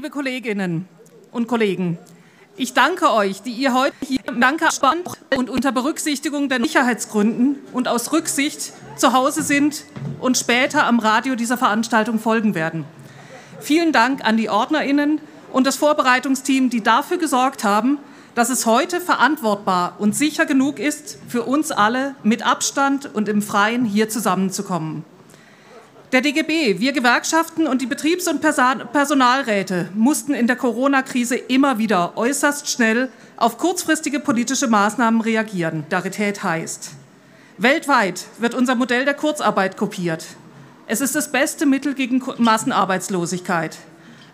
liebe Kolleginnen und Kollegen, ich danke euch, die ihr heute hier danke und unter Berücksichtigung der Sicherheitsgründen und aus Rücksicht zu Hause sind und später am Radio dieser Veranstaltung folgen werden. Vielen Dank an die Ordnerinnen und das Vorbereitungsteam, die dafür gesorgt haben, dass es heute verantwortbar und sicher genug ist, für uns alle mit Abstand und im Freien hier zusammenzukommen. Der DGB, wir Gewerkschaften und die Betriebs- und Personalräte mussten in der Corona-Krise immer wieder äußerst schnell auf kurzfristige politische Maßnahmen reagieren. Darität heißt. Weltweit wird unser Modell der Kurzarbeit kopiert. Es ist das beste Mittel gegen Massenarbeitslosigkeit.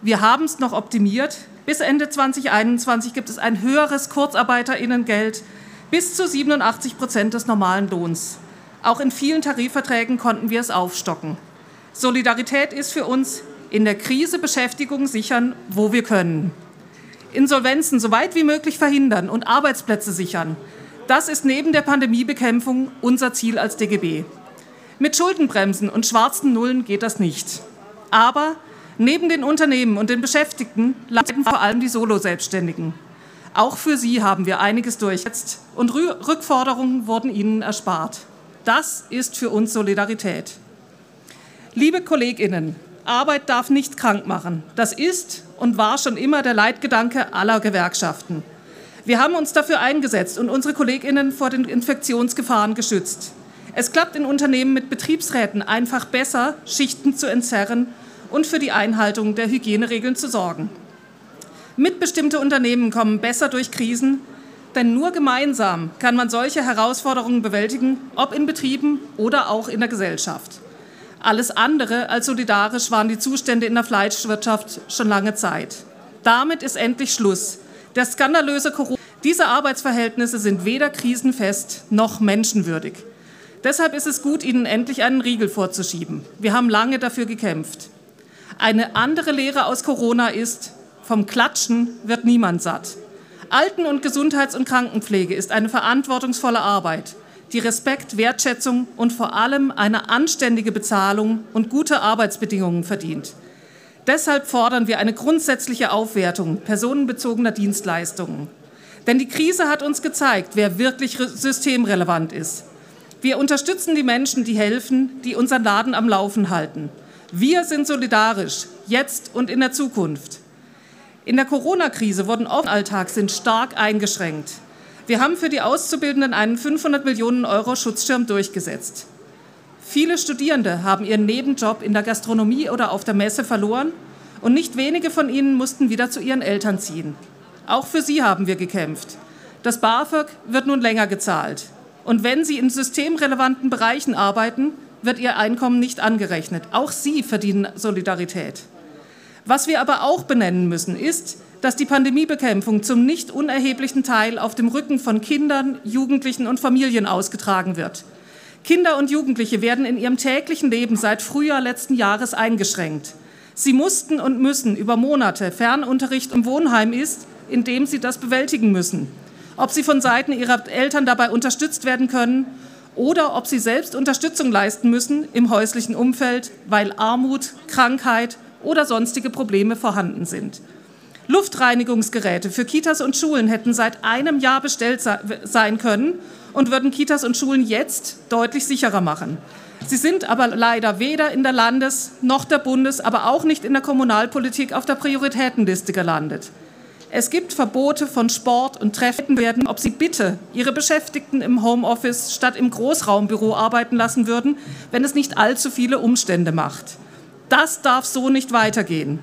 Wir haben es noch optimiert. Bis Ende 2021 gibt es ein höheres Kurzarbeiterinnengeld bis zu 87 Prozent des normalen Lohns. Auch in vielen Tarifverträgen konnten wir es aufstocken. Solidarität ist für uns in der Krise Beschäftigung sichern, wo wir können. Insolvenzen so weit wie möglich verhindern und Arbeitsplätze sichern. Das ist neben der Pandemiebekämpfung unser Ziel als DGB. Mit Schuldenbremsen und schwarzen Nullen geht das nicht. Aber neben den Unternehmen und den Beschäftigten leiden vor allem die Solo-Selbstständigen. Auch für sie haben wir einiges durchgesetzt und Rückforderungen wurden ihnen erspart. Das ist für uns Solidarität. Liebe Kolleginnen, Arbeit darf nicht krank machen. Das ist und war schon immer der Leitgedanke aller Gewerkschaften. Wir haben uns dafür eingesetzt und unsere Kolleginnen vor den Infektionsgefahren geschützt. Es klappt in Unternehmen mit Betriebsräten einfach besser, Schichten zu entzerren und für die Einhaltung der Hygieneregeln zu sorgen. Mitbestimmte Unternehmen kommen besser durch Krisen, denn nur gemeinsam kann man solche Herausforderungen bewältigen, ob in Betrieben oder auch in der Gesellschaft. Alles andere als solidarisch waren die Zustände in der Fleischwirtschaft schon lange Zeit. Damit ist endlich Schluss. Der skandalöse Corona. Diese Arbeitsverhältnisse sind weder krisenfest noch menschenwürdig. Deshalb ist es gut, ihnen endlich einen Riegel vorzuschieben. Wir haben lange dafür gekämpft. Eine andere Lehre aus Corona ist, vom Klatschen wird niemand satt. Alten- und Gesundheits- und Krankenpflege ist eine verantwortungsvolle Arbeit die Respekt, Wertschätzung und vor allem eine anständige Bezahlung und gute Arbeitsbedingungen verdient. Deshalb fordern wir eine grundsätzliche Aufwertung personenbezogener Dienstleistungen. Denn die Krise hat uns gezeigt, wer wirklich systemrelevant ist. Wir unterstützen die Menschen, die helfen, die unseren Laden am Laufen halten. Wir sind solidarisch, jetzt und in der Zukunft. In der Corona-Krise wurden Alltag sind stark eingeschränkt. Wir haben für die Auszubildenden einen 500 Millionen Euro Schutzschirm durchgesetzt. Viele Studierende haben ihren Nebenjob in der Gastronomie oder auf der Messe verloren und nicht wenige von ihnen mussten wieder zu ihren Eltern ziehen. Auch für sie haben wir gekämpft. Das BAföG wird nun länger gezahlt. Und wenn sie in systemrelevanten Bereichen arbeiten, wird ihr Einkommen nicht angerechnet. Auch sie verdienen Solidarität. Was wir aber auch benennen müssen, ist, dass die Pandemiebekämpfung zum nicht unerheblichen Teil auf dem Rücken von Kindern, Jugendlichen und Familien ausgetragen wird. Kinder und Jugendliche werden in ihrem täglichen Leben seit Frühjahr letzten Jahres eingeschränkt. Sie mussten und müssen über Monate Fernunterricht im Wohnheim ist, in dem sie das bewältigen müssen. Ob sie von Seiten ihrer Eltern dabei unterstützt werden können oder ob sie selbst Unterstützung leisten müssen im häuslichen Umfeld, weil Armut, Krankheit oder sonstige Probleme vorhanden sind. Luftreinigungsgeräte für Kitas und Schulen hätten seit einem Jahr bestellt sein können und würden Kitas und Schulen jetzt deutlich sicherer machen. Sie sind aber leider weder in der Landes- noch der Bundes-, aber auch nicht in der Kommunalpolitik auf der Prioritätenliste gelandet. Es gibt Verbote von Sport und Treffen werden, ob sie bitte ihre Beschäftigten im Homeoffice statt im Großraumbüro arbeiten lassen würden, wenn es nicht allzu viele Umstände macht. Das darf so nicht weitergehen.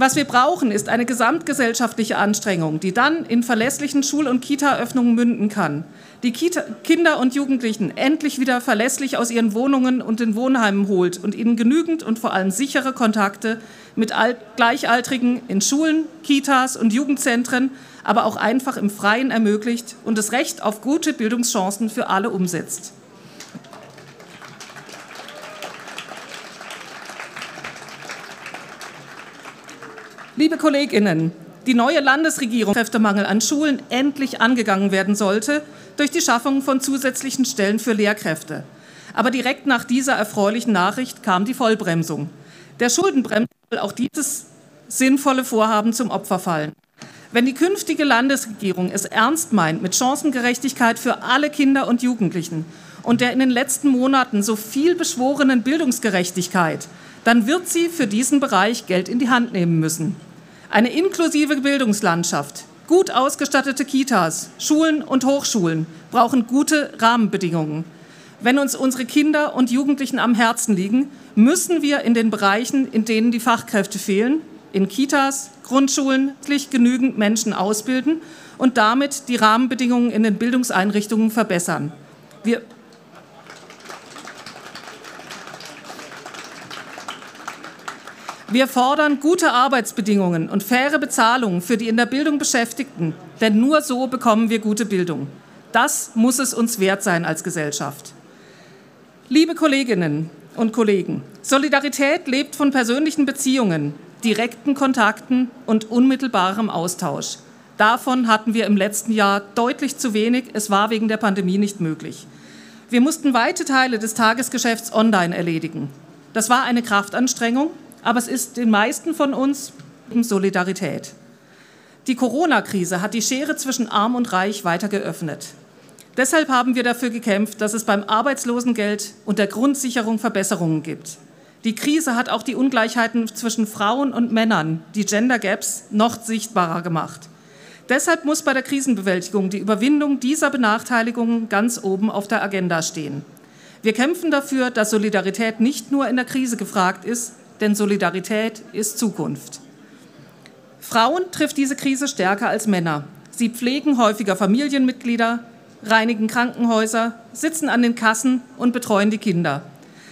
Was wir brauchen, ist eine gesamtgesellschaftliche Anstrengung, die dann in verlässlichen Schul- und Kita-Öffnungen münden kann. Die Kita Kinder und Jugendlichen endlich wieder verlässlich aus ihren Wohnungen und den Wohnheimen holt und ihnen genügend und vor allem sichere Kontakte mit Gleichaltrigen in Schulen, Kitas und Jugendzentren, aber auch einfach im Freien ermöglicht und das Recht auf gute Bildungschancen für alle umsetzt. Liebe Kolleginnen, die neue Landesregierung Kräftemangel an Schulen endlich angegangen werden sollte durch die Schaffung von zusätzlichen Stellen für Lehrkräfte. Aber direkt nach dieser erfreulichen Nachricht kam die Vollbremsung. Der Schuldenbremse soll auch dieses sinnvolle Vorhaben zum Opfer fallen. Wenn die künftige Landesregierung es ernst meint mit Chancengerechtigkeit für alle Kinder und Jugendlichen und der in den letzten Monaten so viel beschworenen Bildungsgerechtigkeit, dann wird sie für diesen Bereich Geld in die Hand nehmen müssen. Eine inklusive Bildungslandschaft, gut ausgestattete Kitas, Schulen und Hochschulen brauchen gute Rahmenbedingungen. Wenn uns unsere Kinder und Jugendlichen am Herzen liegen, müssen wir in den Bereichen, in denen die Fachkräfte fehlen, in Kitas, Grundschulen, genügend Menschen ausbilden und damit die Rahmenbedingungen in den Bildungseinrichtungen verbessern. Wir Wir fordern gute Arbeitsbedingungen und faire Bezahlung für die in der Bildung Beschäftigten, denn nur so bekommen wir gute Bildung. Das muss es uns wert sein als Gesellschaft. Liebe Kolleginnen und Kollegen, Solidarität lebt von persönlichen Beziehungen, direkten Kontakten und unmittelbarem Austausch. Davon hatten wir im letzten Jahr deutlich zu wenig. Es war wegen der Pandemie nicht möglich. Wir mussten weite Teile des Tagesgeschäfts online erledigen. Das war eine Kraftanstrengung, aber es ist den meisten von uns Solidarität. Die Corona-Krise hat die Schere zwischen Arm und Reich weiter geöffnet. Deshalb haben wir dafür gekämpft, dass es beim Arbeitslosengeld und der Grundsicherung Verbesserungen gibt. Die Krise hat auch die Ungleichheiten zwischen Frauen und Männern, die Gender Gaps, noch sichtbarer gemacht. Deshalb muss bei der Krisenbewältigung die Überwindung dieser Benachteiligungen ganz oben auf der Agenda stehen. Wir kämpfen dafür, dass Solidarität nicht nur in der Krise gefragt ist, denn Solidarität ist Zukunft. Frauen trifft diese Krise stärker als Männer. Sie pflegen häufiger Familienmitglieder, reinigen Krankenhäuser, sitzen an den Kassen und betreuen die Kinder.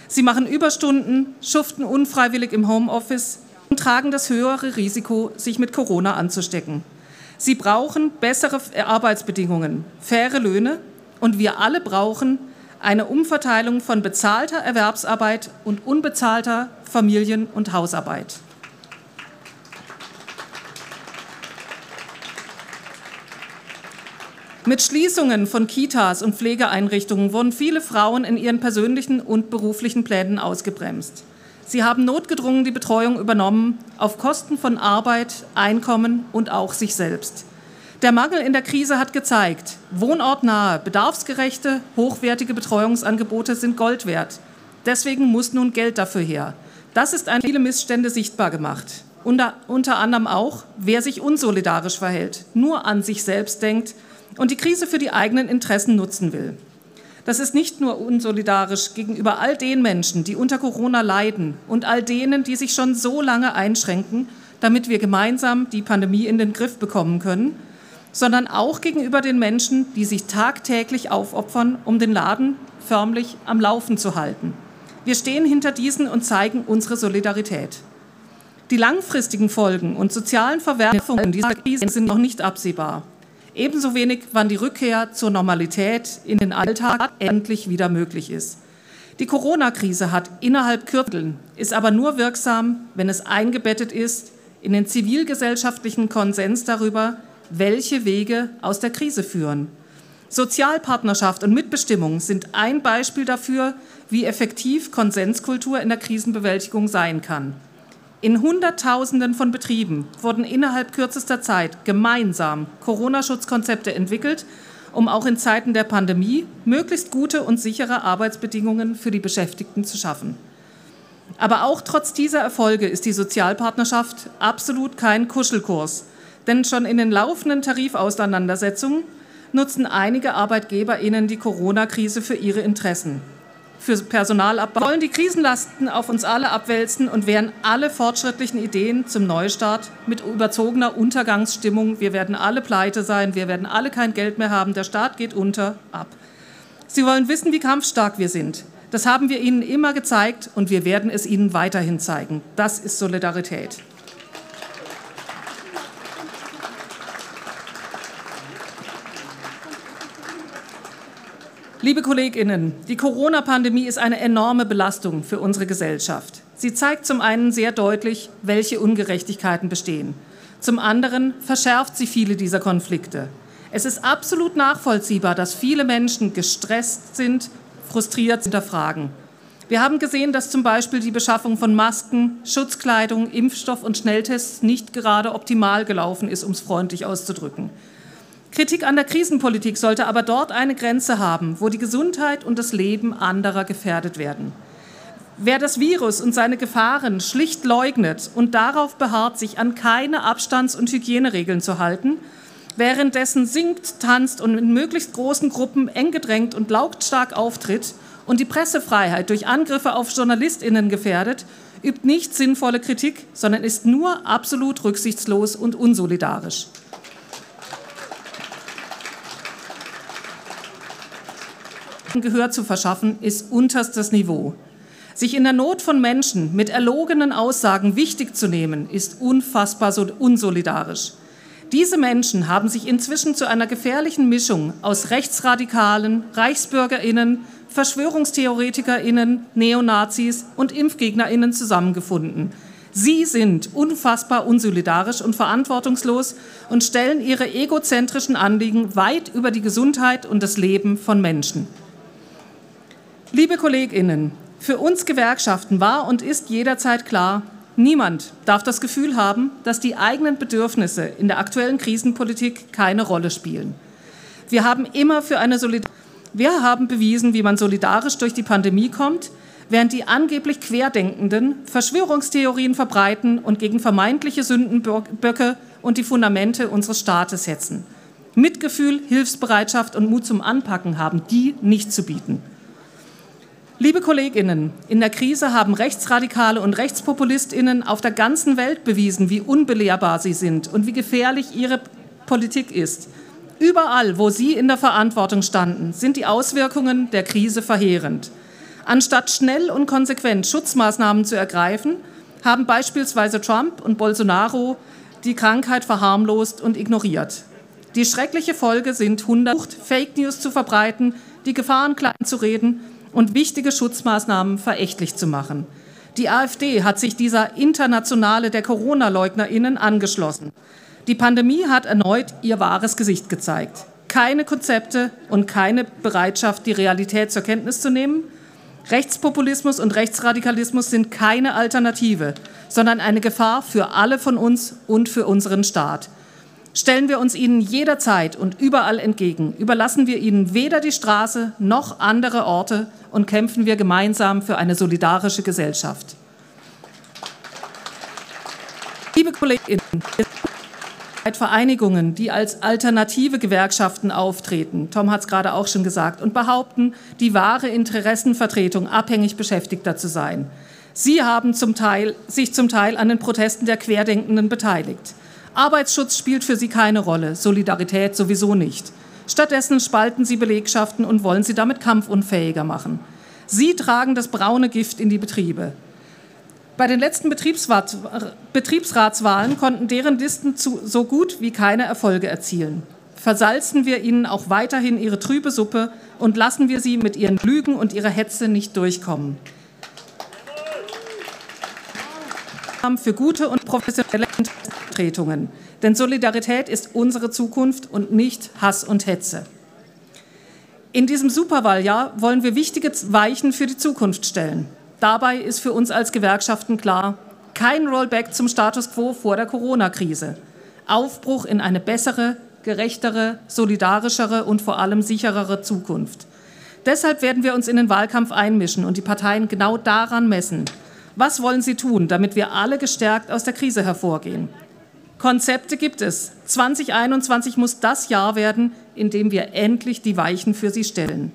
Sie machen Überstunden, schuften unfreiwillig im Homeoffice und tragen das höhere Risiko, sich mit Corona anzustecken. Sie brauchen bessere Arbeitsbedingungen, faire Löhne und wir alle brauchen eine Umverteilung von bezahlter Erwerbsarbeit und unbezahlter Familien- und Hausarbeit. Mit Schließungen von Kitas und Pflegeeinrichtungen wurden viele Frauen in ihren persönlichen und beruflichen Plänen ausgebremst. Sie haben notgedrungen die Betreuung übernommen, auf Kosten von Arbeit, Einkommen und auch sich selbst. Der Mangel in der Krise hat gezeigt, wohnortnahe, bedarfsgerechte, hochwertige Betreuungsangebote sind Gold wert. Deswegen muss nun Geld dafür her. Das ist an viele Missstände sichtbar gemacht. Unter, unter anderem auch, wer sich unsolidarisch verhält, nur an sich selbst denkt und die Krise für die eigenen Interessen nutzen will. Das ist nicht nur unsolidarisch gegenüber all den Menschen, die unter Corona leiden und all denen, die sich schon so lange einschränken, damit wir gemeinsam die Pandemie in den Griff bekommen können, sondern auch gegenüber den Menschen, die sich tagtäglich aufopfern, um den Laden förmlich am Laufen zu halten. Wir stehen hinter diesen und zeigen unsere Solidarität. Die langfristigen Folgen und sozialen Verwerfungen dieser Krise sind noch nicht absehbar. Ebenso wenig, wann die Rückkehr zur Normalität in den Alltag endlich wieder möglich ist. Die Corona-Krise hat innerhalb Kürzeln, ist aber nur wirksam, wenn es eingebettet ist in den zivilgesellschaftlichen Konsens darüber, welche Wege aus der Krise führen. Sozialpartnerschaft und Mitbestimmung sind ein Beispiel dafür, wie effektiv Konsenskultur in der Krisenbewältigung sein kann. In Hunderttausenden von Betrieben wurden innerhalb kürzester Zeit gemeinsam Corona-Schutzkonzepte entwickelt, um auch in Zeiten der Pandemie möglichst gute und sichere Arbeitsbedingungen für die Beschäftigten zu schaffen. Aber auch trotz dieser Erfolge ist die Sozialpartnerschaft absolut kein Kuschelkurs, denn schon in den laufenden Tarifauseinandersetzungen nutzen einige ArbeitgeberInnen die Corona-Krise für ihre Interessen. Für Personalabbau wollen die Krisenlasten auf uns alle abwälzen und wehren alle fortschrittlichen Ideen zum Neustart mit überzogener Untergangsstimmung. Wir werden alle pleite sein, wir werden alle kein Geld mehr haben, der Staat geht unter, ab. Sie wollen wissen, wie kampfstark wir sind. Das haben wir Ihnen immer gezeigt und wir werden es Ihnen weiterhin zeigen. Das ist Solidarität. Liebe Kolleginnen, die Corona-Pandemie ist eine enorme Belastung für unsere Gesellschaft. Sie zeigt zum einen sehr deutlich, welche Ungerechtigkeiten bestehen. Zum anderen verschärft sie viele dieser Konflikte. Es ist absolut nachvollziehbar, dass viele Menschen gestresst sind, frustriert hinterfragen. Wir haben gesehen, dass zum Beispiel die Beschaffung von Masken, Schutzkleidung, Impfstoff und Schnelltests nicht gerade optimal gelaufen ist, um es freundlich auszudrücken. Kritik an der Krisenpolitik sollte aber dort eine Grenze haben, wo die Gesundheit und das Leben anderer gefährdet werden. Wer das Virus und seine Gefahren schlicht leugnet und darauf beharrt, sich an keine Abstands- und Hygieneregeln zu halten, währenddessen singt, tanzt und in möglichst großen Gruppen eng gedrängt und lautstark auftritt und die Pressefreiheit durch Angriffe auf Journalistinnen gefährdet, übt nicht sinnvolle Kritik, sondern ist nur absolut rücksichtslos und unsolidarisch. Gehör zu verschaffen, ist unterstes Niveau. Sich in der Not von Menschen mit erlogenen Aussagen wichtig zu nehmen, ist unfassbar unsolidarisch. Diese Menschen haben sich inzwischen zu einer gefährlichen Mischung aus Rechtsradikalen, Reichsbürgerinnen, Verschwörungstheoretikerinnen, Neonazis und Impfgegnerinnen zusammengefunden. Sie sind unfassbar unsolidarisch und verantwortungslos und stellen ihre egozentrischen Anliegen weit über die Gesundheit und das Leben von Menschen. Liebe Kolleginnen, für uns Gewerkschaften war und ist jederzeit klar, niemand darf das Gefühl haben, dass die eigenen Bedürfnisse in der aktuellen Krisenpolitik keine Rolle spielen. Wir haben immer für eine Solidarität wir haben bewiesen, wie man solidarisch durch die Pandemie kommt, während die angeblich Querdenkenden Verschwörungstheorien verbreiten und gegen vermeintliche Sündenböcke und die Fundamente unseres Staates setzen. Mitgefühl, Hilfsbereitschaft und Mut zum Anpacken haben die nicht zu bieten. Liebe Kolleginnen, in der Krise haben Rechtsradikale und Rechtspopulistinnen auf der ganzen Welt bewiesen, wie unbelehrbar sie sind und wie gefährlich ihre Politik ist. Überall, wo sie in der Verantwortung standen, sind die Auswirkungen der Krise verheerend. Anstatt schnell und konsequent Schutzmaßnahmen zu ergreifen, haben beispielsweise Trump und Bolsonaro die Krankheit verharmlost und ignoriert. Die schreckliche Folge sind 100 Fake News zu verbreiten, die Gefahren klein zu reden und wichtige Schutzmaßnahmen verächtlich zu machen. Die AfD hat sich dieser Internationale der Corona-Leugnerinnen angeschlossen. Die Pandemie hat erneut ihr wahres Gesicht gezeigt. Keine Konzepte und keine Bereitschaft, die Realität zur Kenntnis zu nehmen. Rechtspopulismus und Rechtsradikalismus sind keine Alternative, sondern eine Gefahr für alle von uns und für unseren Staat. Stellen wir uns ihnen jederzeit und überall entgegen, überlassen wir ihnen weder die Straße noch andere Orte und kämpfen wir gemeinsam für eine solidarische Gesellschaft. Liebe Kolleginnen, Vereinigungen, die als alternative Gewerkschaften auftreten, Tom hat es gerade auch schon gesagt, und behaupten, die wahre Interessenvertretung abhängig Beschäftigter zu sein. Sie haben zum Teil, sich zum Teil an den Protesten der Querdenkenden beteiligt. Arbeitsschutz spielt für sie keine Rolle, Solidarität sowieso nicht. Stattdessen spalten sie Belegschaften und wollen sie damit kampfunfähiger machen. Sie tragen das braune Gift in die Betriebe. Bei den letzten Betriebsratswahlen konnten deren Listen so gut wie keine Erfolge erzielen. Versalzen wir ihnen auch weiterhin ihre trübe Suppe und lassen wir sie mit ihren Lügen und ihrer Hetze nicht durchkommen. Für gute und professionelle Vertretungen. Denn Solidarität ist unsere Zukunft und nicht Hass und Hetze. In diesem Superwahljahr wollen wir wichtige Weichen für die Zukunft stellen. Dabei ist für uns als Gewerkschaften klar, kein Rollback zum Status quo vor der Corona-Krise. Aufbruch in eine bessere, gerechtere, solidarischere und vor allem sicherere Zukunft. Deshalb werden wir uns in den Wahlkampf einmischen und die Parteien genau daran messen. Was wollen sie tun, damit wir alle gestärkt aus der Krise hervorgehen? Konzepte gibt es. 2021 muss das Jahr werden, in dem wir endlich die Weichen für sie stellen.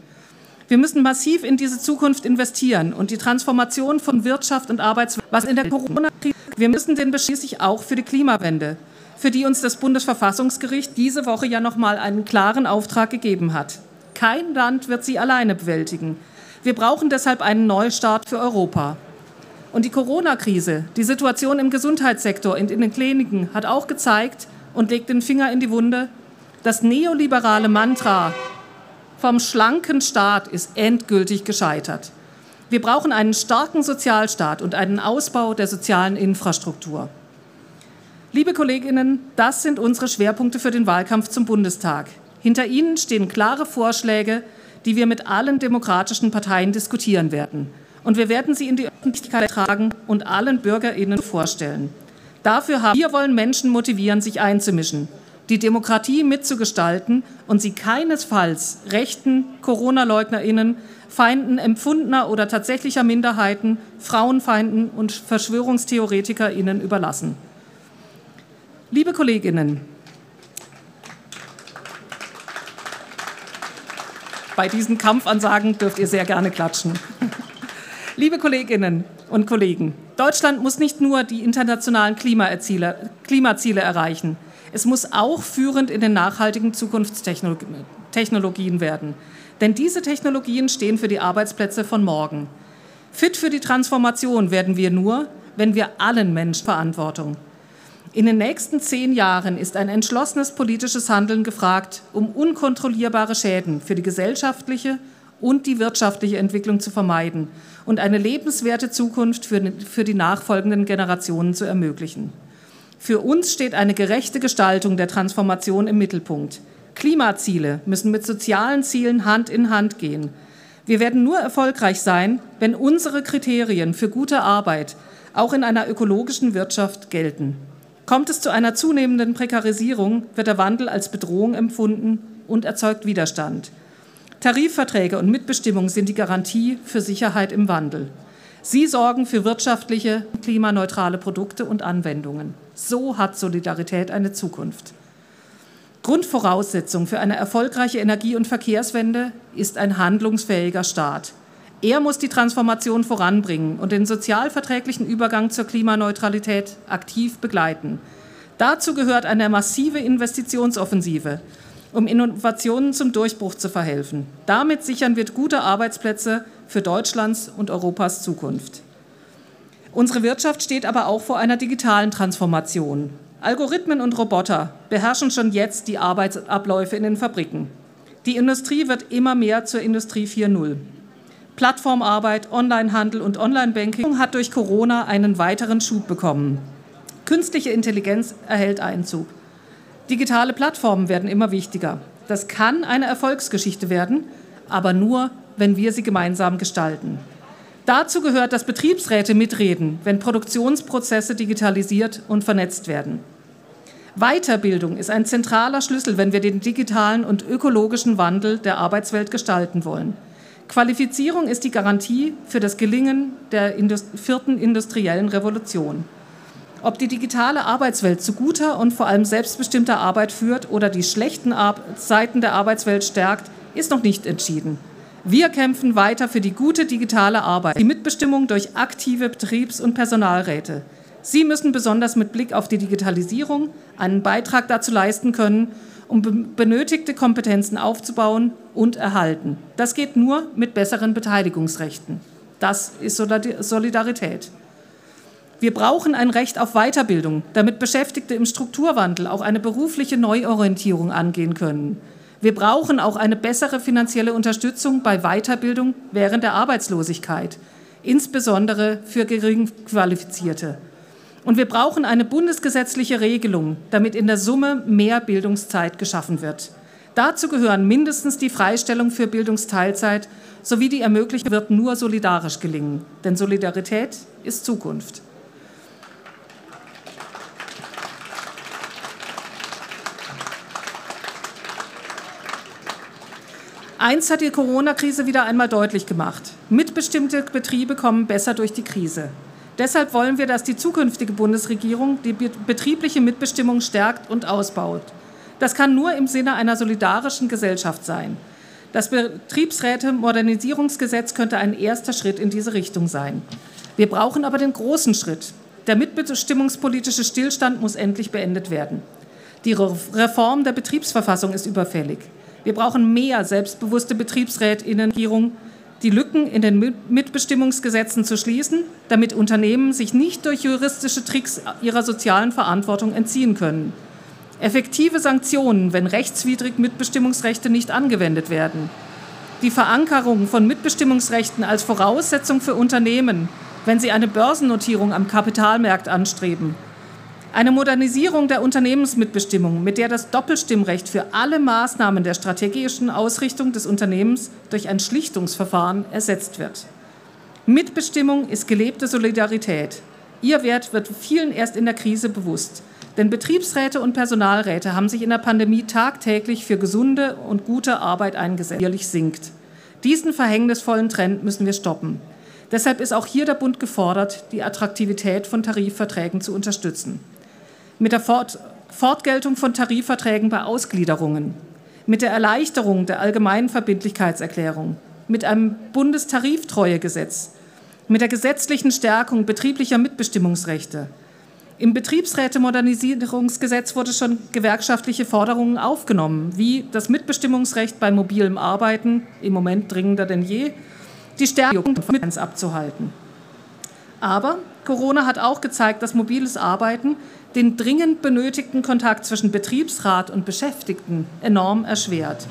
Wir müssen massiv in diese Zukunft investieren und die Transformation von Wirtschaft und Arbeitswelt, was in der Corona-Krise, wir müssen den beschließlich auch für die Klimawende, für die uns das Bundesverfassungsgericht diese Woche ja noch mal einen klaren Auftrag gegeben hat. Kein Land wird sie alleine bewältigen. Wir brauchen deshalb einen Neustart für Europa. Und die Corona-Krise, die Situation im Gesundheitssektor und in den Kliniken hat auch gezeigt und legt den Finger in die Wunde, das neoliberale Mantra, vom schlanken Staat ist endgültig gescheitert. Wir brauchen einen starken Sozialstaat und einen Ausbau der sozialen Infrastruktur. Liebe Kolleginnen, das sind unsere Schwerpunkte für den Wahlkampf zum Bundestag. Hinter ihnen stehen klare Vorschläge, die wir mit allen demokratischen Parteien diskutieren werden. Und wir werden sie in die Öffentlichkeit tragen und allen BürgerInnen vorstellen. Dafür haben wir wollen Menschen motivieren, sich einzumischen, die Demokratie mitzugestalten und sie keinesfalls rechten Corona-LeugnerInnen, Feinden empfundener oder tatsächlicher Minderheiten, Frauenfeinden und VerschwörungstheoretikerInnen überlassen. Liebe Kolleginnen, bei diesen Kampfansagen dürft ihr sehr gerne klatschen. Liebe Kolleginnen und Kollegen, Deutschland muss nicht nur die internationalen Klimaziele erreichen, es muss auch führend in den nachhaltigen Zukunftstechnologien werden. Denn diese Technologien stehen für die Arbeitsplätze von morgen. Fit für die Transformation werden wir nur, wenn wir allen Menschen Verantwortung. In den nächsten zehn Jahren ist ein entschlossenes politisches Handeln gefragt, um unkontrollierbare Schäden für die gesellschaftliche und die wirtschaftliche Entwicklung zu vermeiden und eine lebenswerte Zukunft für, für die nachfolgenden Generationen zu ermöglichen. Für uns steht eine gerechte Gestaltung der Transformation im Mittelpunkt. Klimaziele müssen mit sozialen Zielen Hand in Hand gehen. Wir werden nur erfolgreich sein, wenn unsere Kriterien für gute Arbeit auch in einer ökologischen Wirtschaft gelten. Kommt es zu einer zunehmenden Prekarisierung, wird der Wandel als Bedrohung empfunden und erzeugt Widerstand. Tarifverträge und Mitbestimmung sind die Garantie für Sicherheit im Wandel. Sie sorgen für wirtschaftliche, klimaneutrale Produkte und Anwendungen. So hat Solidarität eine Zukunft. Grundvoraussetzung für eine erfolgreiche Energie- und Verkehrswende ist ein handlungsfähiger Staat. Er muss die Transformation voranbringen und den sozialverträglichen Übergang zur Klimaneutralität aktiv begleiten. Dazu gehört eine massive Investitionsoffensive um Innovationen zum Durchbruch zu verhelfen. Damit sichern wir gute Arbeitsplätze für Deutschlands und Europas Zukunft. Unsere Wirtschaft steht aber auch vor einer digitalen Transformation. Algorithmen und Roboter beherrschen schon jetzt die Arbeitsabläufe in den Fabriken. Die Industrie wird immer mehr zur Industrie 4.0. Plattformarbeit, Onlinehandel und Onlinebanking hat durch Corona einen weiteren Schub bekommen. Künstliche Intelligenz erhält Einzug. Digitale Plattformen werden immer wichtiger. Das kann eine Erfolgsgeschichte werden, aber nur, wenn wir sie gemeinsam gestalten. Dazu gehört, dass Betriebsräte mitreden, wenn Produktionsprozesse digitalisiert und vernetzt werden. Weiterbildung ist ein zentraler Schlüssel, wenn wir den digitalen und ökologischen Wandel der Arbeitswelt gestalten wollen. Qualifizierung ist die Garantie für das Gelingen der vierten industriellen Revolution. Ob die digitale Arbeitswelt zu guter und vor allem selbstbestimmter Arbeit führt oder die schlechten Seiten der Arbeitswelt stärkt, ist noch nicht entschieden. Wir kämpfen weiter für die gute digitale Arbeit, die Mitbestimmung durch aktive Betriebs- und Personalräte. Sie müssen besonders mit Blick auf die Digitalisierung einen Beitrag dazu leisten können, um benötigte Kompetenzen aufzubauen und erhalten. Das geht nur mit besseren Beteiligungsrechten. Das ist Solidarität. Wir brauchen ein Recht auf Weiterbildung, damit Beschäftigte im Strukturwandel auch eine berufliche Neuorientierung angehen können. Wir brauchen auch eine bessere finanzielle Unterstützung bei Weiterbildung während der Arbeitslosigkeit, insbesondere für Geringqualifizierte. Und wir brauchen eine bundesgesetzliche Regelung, damit in der Summe mehr Bildungszeit geschaffen wird. Dazu gehören mindestens die Freistellung für Bildungsteilzeit sowie die Ermöglichung wird nur solidarisch gelingen. Denn Solidarität ist Zukunft. Eins hat die Corona-Krise wieder einmal deutlich gemacht. Mitbestimmte Betriebe kommen besser durch die Krise. Deshalb wollen wir, dass die zukünftige Bundesregierung die betriebliche Mitbestimmung stärkt und ausbaut. Das kann nur im Sinne einer solidarischen Gesellschaft sein. Das Betriebsräte-Modernisierungsgesetz könnte ein erster Schritt in diese Richtung sein. Wir brauchen aber den großen Schritt. Der mitbestimmungspolitische Stillstand muss endlich beendet werden. Die Reform der Betriebsverfassung ist überfällig. Wir brauchen mehr selbstbewusste Betriebsrätinnen, die Lücken in den Mitbestimmungsgesetzen zu schließen, damit Unternehmen sich nicht durch juristische Tricks ihrer sozialen Verantwortung entziehen können. Effektive Sanktionen, wenn rechtswidrig Mitbestimmungsrechte nicht angewendet werden. Die Verankerung von Mitbestimmungsrechten als Voraussetzung für Unternehmen, wenn sie eine Börsennotierung am Kapitalmarkt anstreben eine Modernisierung der Unternehmensmitbestimmung, mit der das Doppelstimmrecht für alle Maßnahmen der strategischen Ausrichtung des Unternehmens durch ein Schlichtungsverfahren ersetzt wird. Mitbestimmung ist gelebte Solidarität. Ihr Wert wird vielen erst in der Krise bewusst. Denn Betriebsräte und Personalräte haben sich in der Pandemie tagtäglich für gesunde und gute Arbeit eingesetzt. Jährlich sinkt. Diesen verhängnisvollen Trend müssen wir stoppen. Deshalb ist auch hier der Bund gefordert, die Attraktivität von Tarifverträgen zu unterstützen. Mit der Fort Fortgeltung von Tarifverträgen bei Ausgliederungen, mit der Erleichterung der allgemeinen Verbindlichkeitserklärung, mit einem Bundestariftreuegesetz, mit der gesetzlichen Stärkung betrieblicher Mitbestimmungsrechte, im Betriebsrätemodernisierungsgesetz wurde schon gewerkschaftliche Forderungen aufgenommen, wie das Mitbestimmungsrecht bei mobilem Arbeiten, im Moment dringender denn je, die Stärkung von abzuhalten. Aber Corona hat auch gezeigt, dass mobiles Arbeiten den dringend benötigten Kontakt zwischen Betriebsrat und Beschäftigten enorm erschwert.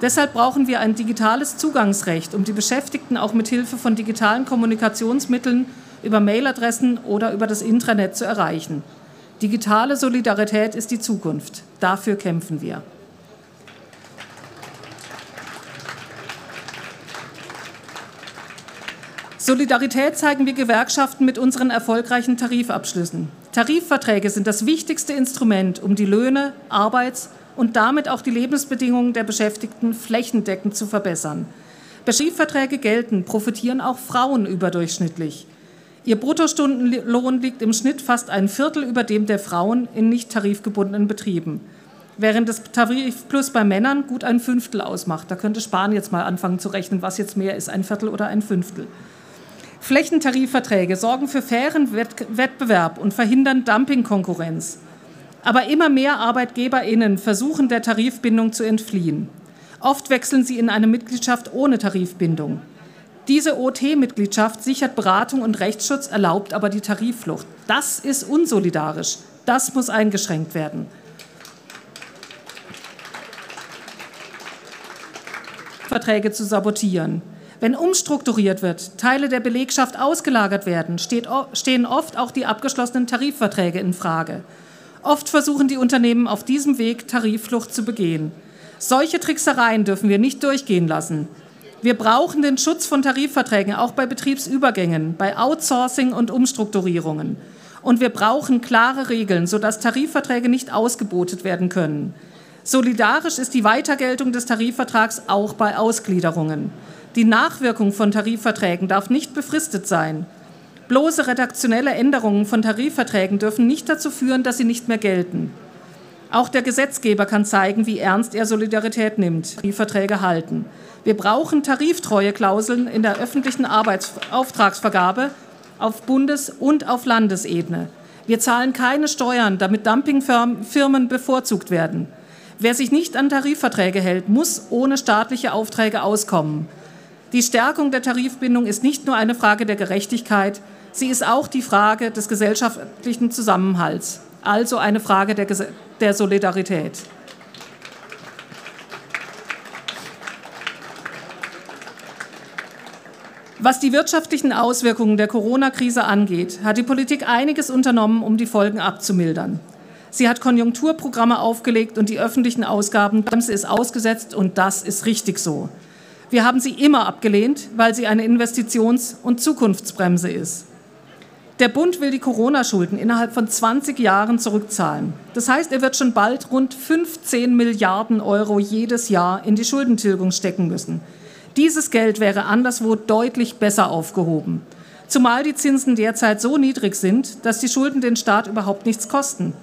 Deshalb brauchen wir ein digitales Zugangsrecht, um die Beschäftigten auch mit Hilfe von digitalen Kommunikationsmitteln über Mailadressen oder über das Intranet zu erreichen. Digitale Solidarität ist die Zukunft. Dafür kämpfen wir. Solidarität zeigen wir Gewerkschaften mit unseren erfolgreichen Tarifabschlüssen. Tarifverträge sind das wichtigste Instrument, um die Löhne, Arbeits- und damit auch die Lebensbedingungen der Beschäftigten flächendeckend zu verbessern. Tarifverträge gelten, profitieren auch Frauen überdurchschnittlich. Ihr Bruttostundenlohn liegt im Schnitt fast ein Viertel über dem der Frauen in nicht tarifgebundenen Betrieben, während das Tarifplus bei Männern gut ein Fünftel ausmacht. Da könnte Spahn jetzt mal anfangen zu rechnen, was jetzt mehr ist, ein Viertel oder ein Fünftel. Flächentarifverträge sorgen für fairen Wettbewerb und verhindern Dumpingkonkurrenz. Aber immer mehr ArbeitgeberInnen versuchen der Tarifbindung zu entfliehen. Oft wechseln sie in eine Mitgliedschaft ohne Tarifbindung. Diese OT-Mitgliedschaft sichert Beratung und Rechtsschutz, erlaubt aber die Tarifflucht. Das ist unsolidarisch. Das muss eingeschränkt werden. Verträge zu sabotieren. Wenn umstrukturiert wird, Teile der Belegschaft ausgelagert werden, steht, stehen oft auch die abgeschlossenen Tarifverträge in Frage. Oft versuchen die Unternehmen auf diesem Weg Tarifflucht zu begehen. Solche Tricksereien dürfen wir nicht durchgehen lassen. Wir brauchen den Schutz von Tarifverträgen, auch bei Betriebsübergängen, bei Outsourcing und Umstrukturierungen. Und wir brauchen klare Regeln, sodass Tarifverträge nicht ausgebotet werden können. Solidarisch ist die Weitergeltung des Tarifvertrags auch bei Ausgliederungen. Die Nachwirkung von Tarifverträgen darf nicht befristet sein. Bloße redaktionelle Änderungen von Tarifverträgen dürfen nicht dazu führen, dass sie nicht mehr gelten. Auch der Gesetzgeber kann zeigen, wie ernst er Solidarität nimmt, Tarifverträge halten. Wir brauchen Tariftreueklauseln in der öffentlichen Arbeitsauftragsvergabe auf Bundes- und auf Landesebene. Wir zahlen keine Steuern, damit Dumpingfirmen bevorzugt werden. Wer sich nicht an Tarifverträge hält, muss ohne staatliche Aufträge auskommen. Die Stärkung der Tarifbindung ist nicht nur eine Frage der Gerechtigkeit, sie ist auch die Frage des gesellschaftlichen Zusammenhalts, also eine Frage der, der Solidarität. Was die wirtschaftlichen Auswirkungen der Corona-Krise angeht, hat die Politik einiges unternommen, um die Folgen abzumildern. Sie hat Konjunkturprogramme aufgelegt und die öffentlichen Ausgabenbremse ist ausgesetzt und das ist richtig so. Wir haben sie immer abgelehnt, weil sie eine Investitions- und Zukunftsbremse ist. Der Bund will die Corona-Schulden innerhalb von 20 Jahren zurückzahlen. Das heißt, er wird schon bald rund 15 Milliarden Euro jedes Jahr in die Schuldentilgung stecken müssen. Dieses Geld wäre anderswo deutlich besser aufgehoben. Zumal die Zinsen derzeit so niedrig sind, dass die Schulden den Staat überhaupt nichts kosten.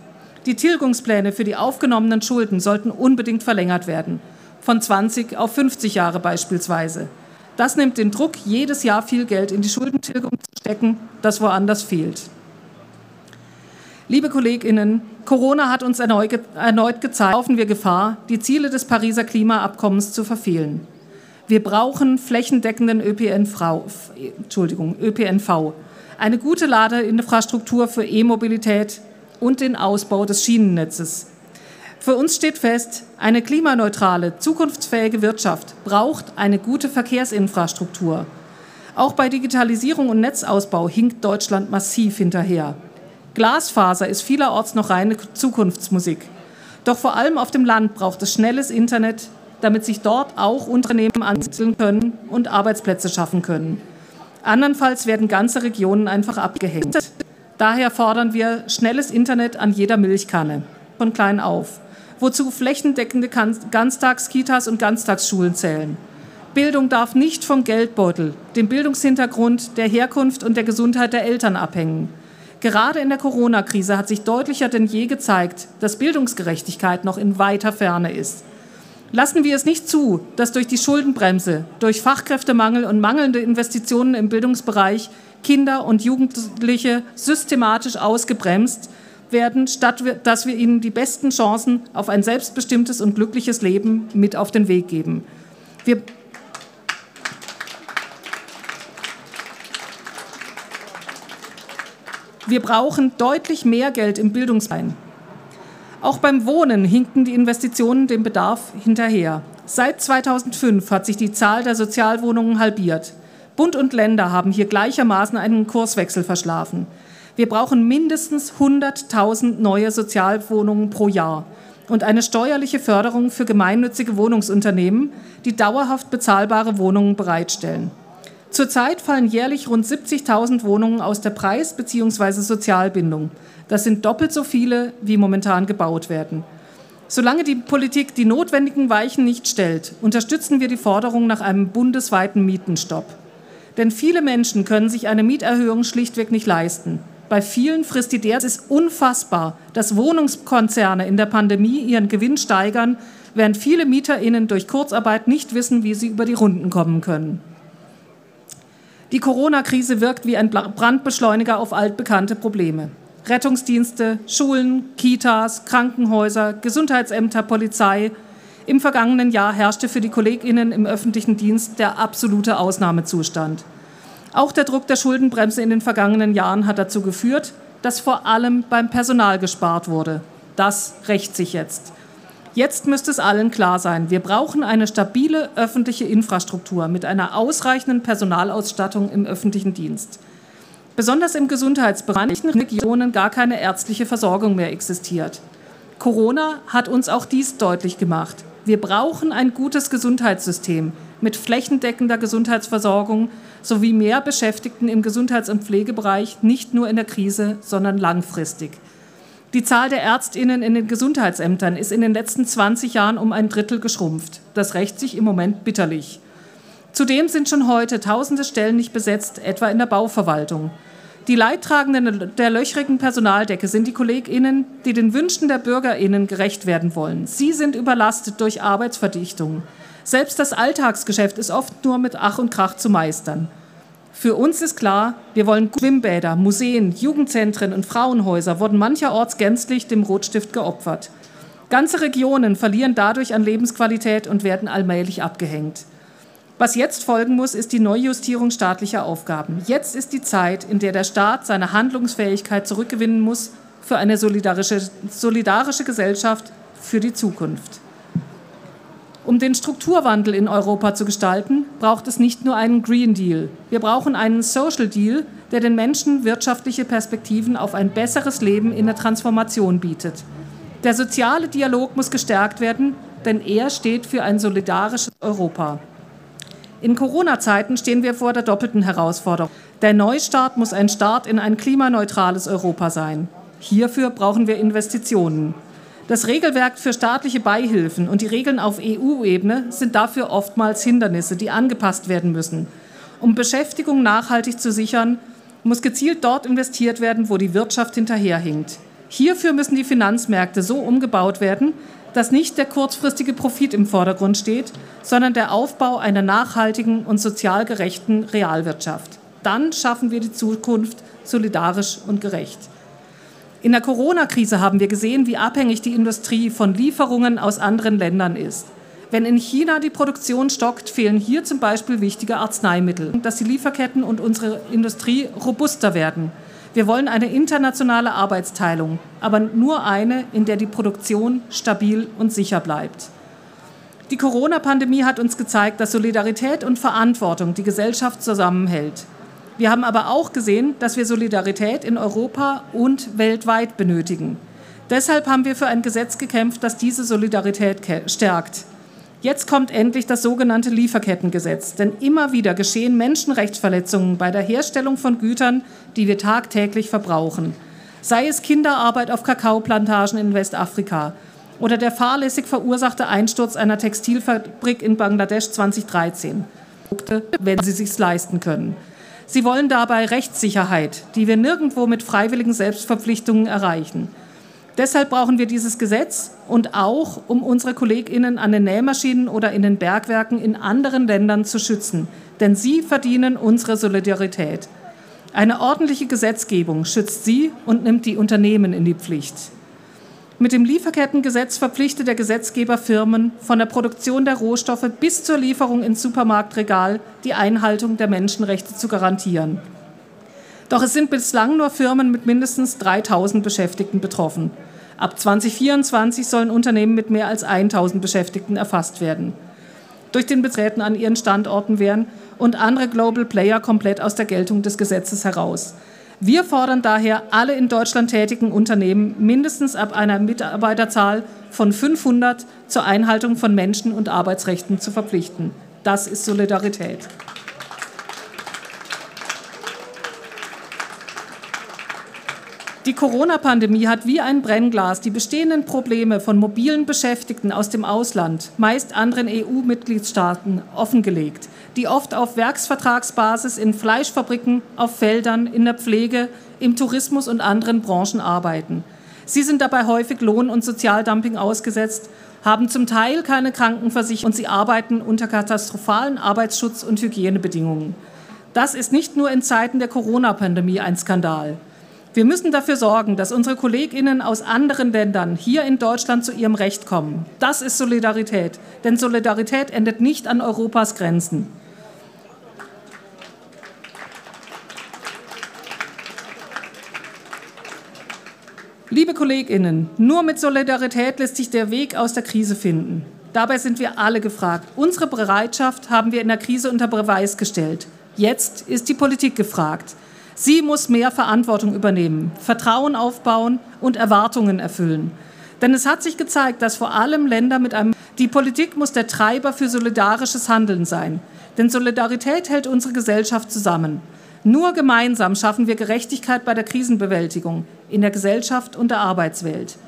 Die Tilgungspläne für die aufgenommenen Schulden sollten unbedingt verlängert werden, von 20 auf 50 Jahre beispielsweise. Das nimmt den Druck, jedes Jahr viel Geld in die Schuldentilgung zu stecken, das woanders fehlt. Liebe Kolleginnen, Corona hat uns erneut, gezeigt, laufen wir Gefahr, die Ziele des Pariser Klimaabkommens zu verfehlen. Wir brauchen flächendeckenden ÖPNV, Entschuldigung, ÖPNV, eine gute Ladeinfrastruktur für E-Mobilität und den Ausbau des Schienennetzes. Für uns steht fest, eine klimaneutrale, zukunftsfähige Wirtschaft braucht eine gute Verkehrsinfrastruktur. Auch bei Digitalisierung und Netzausbau hinkt Deutschland massiv hinterher. Glasfaser ist vielerorts noch reine Zukunftsmusik. Doch vor allem auf dem Land braucht es schnelles Internet, damit sich dort auch Unternehmen ansiedeln können und Arbeitsplätze schaffen können. Andernfalls werden ganze Regionen einfach abgehängt. Daher fordern wir schnelles Internet an jeder Milchkanne, von klein auf, wozu flächendeckende Ganztagskitas und Ganztagsschulen zählen. Bildung darf nicht vom Geldbeutel, dem Bildungshintergrund, der Herkunft und der Gesundheit der Eltern abhängen. Gerade in der Corona-Krise hat sich deutlicher denn je gezeigt, dass Bildungsgerechtigkeit noch in weiter Ferne ist. Lassen wir es nicht zu, dass durch die Schuldenbremse, durch Fachkräftemangel und mangelnde Investitionen im Bildungsbereich Kinder und Jugendliche systematisch ausgebremst werden, statt dass wir ihnen die besten Chancen auf ein selbstbestimmtes und glückliches Leben mit auf den Weg geben. Wir Wir brauchen deutlich mehr Geld im Bildungsbein. Auch beim Wohnen hinken die Investitionen dem Bedarf hinterher. Seit 2005 hat sich die Zahl der Sozialwohnungen halbiert. Bund und Länder haben hier gleichermaßen einen Kurswechsel verschlafen. Wir brauchen mindestens 100.000 neue Sozialwohnungen pro Jahr und eine steuerliche Förderung für gemeinnützige Wohnungsunternehmen, die dauerhaft bezahlbare Wohnungen bereitstellen. Zurzeit fallen jährlich rund 70.000 Wohnungen aus der Preis- bzw. Sozialbindung. Das sind doppelt so viele, wie momentan gebaut werden. Solange die Politik die notwendigen Weichen nicht stellt, unterstützen wir die Forderung nach einem bundesweiten Mietenstopp. Denn viele Menschen können sich eine Mieterhöhung schlichtweg nicht leisten. Bei vielen frisst die DER. Es ist unfassbar, dass Wohnungskonzerne in der Pandemie ihren Gewinn steigern, während viele MieterInnen durch Kurzarbeit nicht wissen, wie sie über die Runden kommen können. Die Corona-Krise wirkt wie ein Brandbeschleuniger auf altbekannte Probleme. Rettungsdienste, Schulen, Kitas, Krankenhäuser, Gesundheitsämter, Polizei. Im vergangenen Jahr herrschte für die Kolleginnen im öffentlichen Dienst der absolute Ausnahmezustand. Auch der Druck der Schuldenbremse in den vergangenen Jahren hat dazu geführt, dass vor allem beim Personal gespart wurde. Das rächt sich jetzt. Jetzt müsste es allen klar sein, wir brauchen eine stabile öffentliche Infrastruktur mit einer ausreichenden Personalausstattung im öffentlichen Dienst. Besonders im Gesundheitsbereich in Regionen gar keine ärztliche Versorgung mehr existiert. Corona hat uns auch dies deutlich gemacht. Wir brauchen ein gutes Gesundheitssystem mit flächendeckender Gesundheitsversorgung sowie mehr Beschäftigten im Gesundheits- und Pflegebereich, nicht nur in der Krise, sondern langfristig. Die Zahl der Ärztinnen in den Gesundheitsämtern ist in den letzten 20 Jahren um ein Drittel geschrumpft. Das rächt sich im Moment bitterlich. Zudem sind schon heute tausende Stellen nicht besetzt, etwa in der Bauverwaltung. Die Leidtragenden der löchrigen Personaldecke sind die KollegInnen, die den Wünschen der BürgerInnen gerecht werden wollen. Sie sind überlastet durch Arbeitsverdichtung. Selbst das Alltagsgeschäft ist oft nur mit Ach und Krach zu meistern. Für uns ist klar, wir wollen Schwimmbäder, Museen, Jugendzentren und Frauenhäuser wurden mancherorts gänzlich dem Rotstift geopfert. Ganze Regionen verlieren dadurch an Lebensqualität und werden allmählich abgehängt. Was jetzt folgen muss, ist die Neujustierung staatlicher Aufgaben. Jetzt ist die Zeit, in der der Staat seine Handlungsfähigkeit zurückgewinnen muss für eine solidarische, solidarische Gesellschaft für die Zukunft. Um den Strukturwandel in Europa zu gestalten, braucht es nicht nur einen Green Deal. Wir brauchen einen Social Deal, der den Menschen wirtschaftliche Perspektiven auf ein besseres Leben in der Transformation bietet. Der soziale Dialog muss gestärkt werden, denn er steht für ein solidarisches Europa. In Corona-Zeiten stehen wir vor der doppelten Herausforderung. Der Neustart muss ein Start in ein klimaneutrales Europa sein. Hierfür brauchen wir Investitionen. Das Regelwerk für staatliche Beihilfen und die Regeln auf EU-Ebene sind dafür oftmals Hindernisse, die angepasst werden müssen. Um Beschäftigung nachhaltig zu sichern, muss gezielt dort investiert werden, wo die Wirtschaft hinterherhinkt. Hierfür müssen die Finanzmärkte so umgebaut werden, dass nicht der kurzfristige Profit im Vordergrund steht, sondern der Aufbau einer nachhaltigen und sozial gerechten Realwirtschaft. Dann schaffen wir die Zukunft solidarisch und gerecht. In der Corona-Krise haben wir gesehen, wie abhängig die Industrie von Lieferungen aus anderen Ländern ist. Wenn in China die Produktion stockt, fehlen hier zum Beispiel wichtige Arzneimittel, dass die Lieferketten und unsere Industrie robuster werden. Wir wollen eine internationale Arbeitsteilung, aber nur eine, in der die Produktion stabil und sicher bleibt. Die Corona-Pandemie hat uns gezeigt, dass Solidarität und Verantwortung die Gesellschaft zusammenhält. Wir haben aber auch gesehen, dass wir Solidarität in Europa und weltweit benötigen. Deshalb haben wir für ein Gesetz gekämpft, das diese Solidarität stärkt. Jetzt kommt endlich das sogenannte Lieferkettengesetz, denn immer wieder geschehen Menschenrechtsverletzungen bei der Herstellung von Gütern, die wir tagtäglich verbrauchen. Sei es Kinderarbeit auf Kakaoplantagen in Westafrika oder der fahrlässig verursachte Einsturz einer Textilfabrik in Bangladesch 2013, wenn sie sich leisten können. Sie wollen dabei Rechtssicherheit, die wir nirgendwo mit freiwilligen Selbstverpflichtungen erreichen. Deshalb brauchen wir dieses Gesetz und auch, um unsere Kolleginnen an den Nähmaschinen oder in den Bergwerken in anderen Ländern zu schützen. Denn sie verdienen unsere Solidarität. Eine ordentliche Gesetzgebung schützt sie und nimmt die Unternehmen in die Pflicht. Mit dem Lieferkettengesetz verpflichtet der Gesetzgeber Firmen, von der Produktion der Rohstoffe bis zur Lieferung ins Supermarktregal die Einhaltung der Menschenrechte zu garantieren. Doch es sind bislang nur Firmen mit mindestens 3000 Beschäftigten betroffen. Ab 2024 sollen Unternehmen mit mehr als 1000 Beschäftigten erfasst werden. Durch den Betreten an ihren Standorten wären und andere Global Player komplett aus der Geltung des Gesetzes heraus. Wir fordern daher alle in Deutschland tätigen Unternehmen mindestens ab einer Mitarbeiterzahl von 500 zur Einhaltung von Menschen- und Arbeitsrechten zu verpflichten. Das ist Solidarität. Die Corona-Pandemie hat wie ein Brennglas die bestehenden Probleme von mobilen Beschäftigten aus dem Ausland, meist anderen EU-Mitgliedstaaten, offengelegt, die oft auf Werksvertragsbasis in Fleischfabriken, auf Feldern, in der Pflege, im Tourismus und anderen Branchen arbeiten. Sie sind dabei häufig Lohn- und Sozialdumping ausgesetzt, haben zum Teil keine Krankenversicherung und sie arbeiten unter katastrophalen Arbeitsschutz- und Hygienebedingungen. Das ist nicht nur in Zeiten der Corona-Pandemie ein Skandal. Wir müssen dafür sorgen, dass unsere Kolleginnen aus anderen Ländern hier in Deutschland zu ihrem Recht kommen. Das ist Solidarität, denn Solidarität endet nicht an Europas Grenzen. Liebe Kolleginnen, nur mit Solidarität lässt sich der Weg aus der Krise finden. Dabei sind wir alle gefragt. Unsere Bereitschaft haben wir in der Krise unter Beweis gestellt. Jetzt ist die Politik gefragt. Sie muss mehr Verantwortung übernehmen, Vertrauen aufbauen und Erwartungen erfüllen. Denn es hat sich gezeigt, dass vor allem Länder mit einem die Politik muss der Treiber für solidarisches Handeln sein. Denn Solidarität hält unsere Gesellschaft zusammen. Nur gemeinsam schaffen wir Gerechtigkeit bei der Krisenbewältigung in der Gesellschaft und der Arbeitswelt.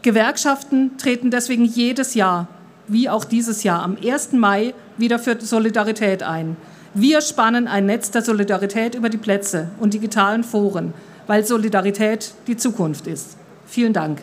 Gewerkschaften treten deswegen jedes Jahr, wie auch dieses Jahr am 1. Mai, wieder für Solidarität ein. Wir spannen ein Netz der Solidarität über die Plätze und digitalen Foren, weil Solidarität die Zukunft ist. Vielen Dank.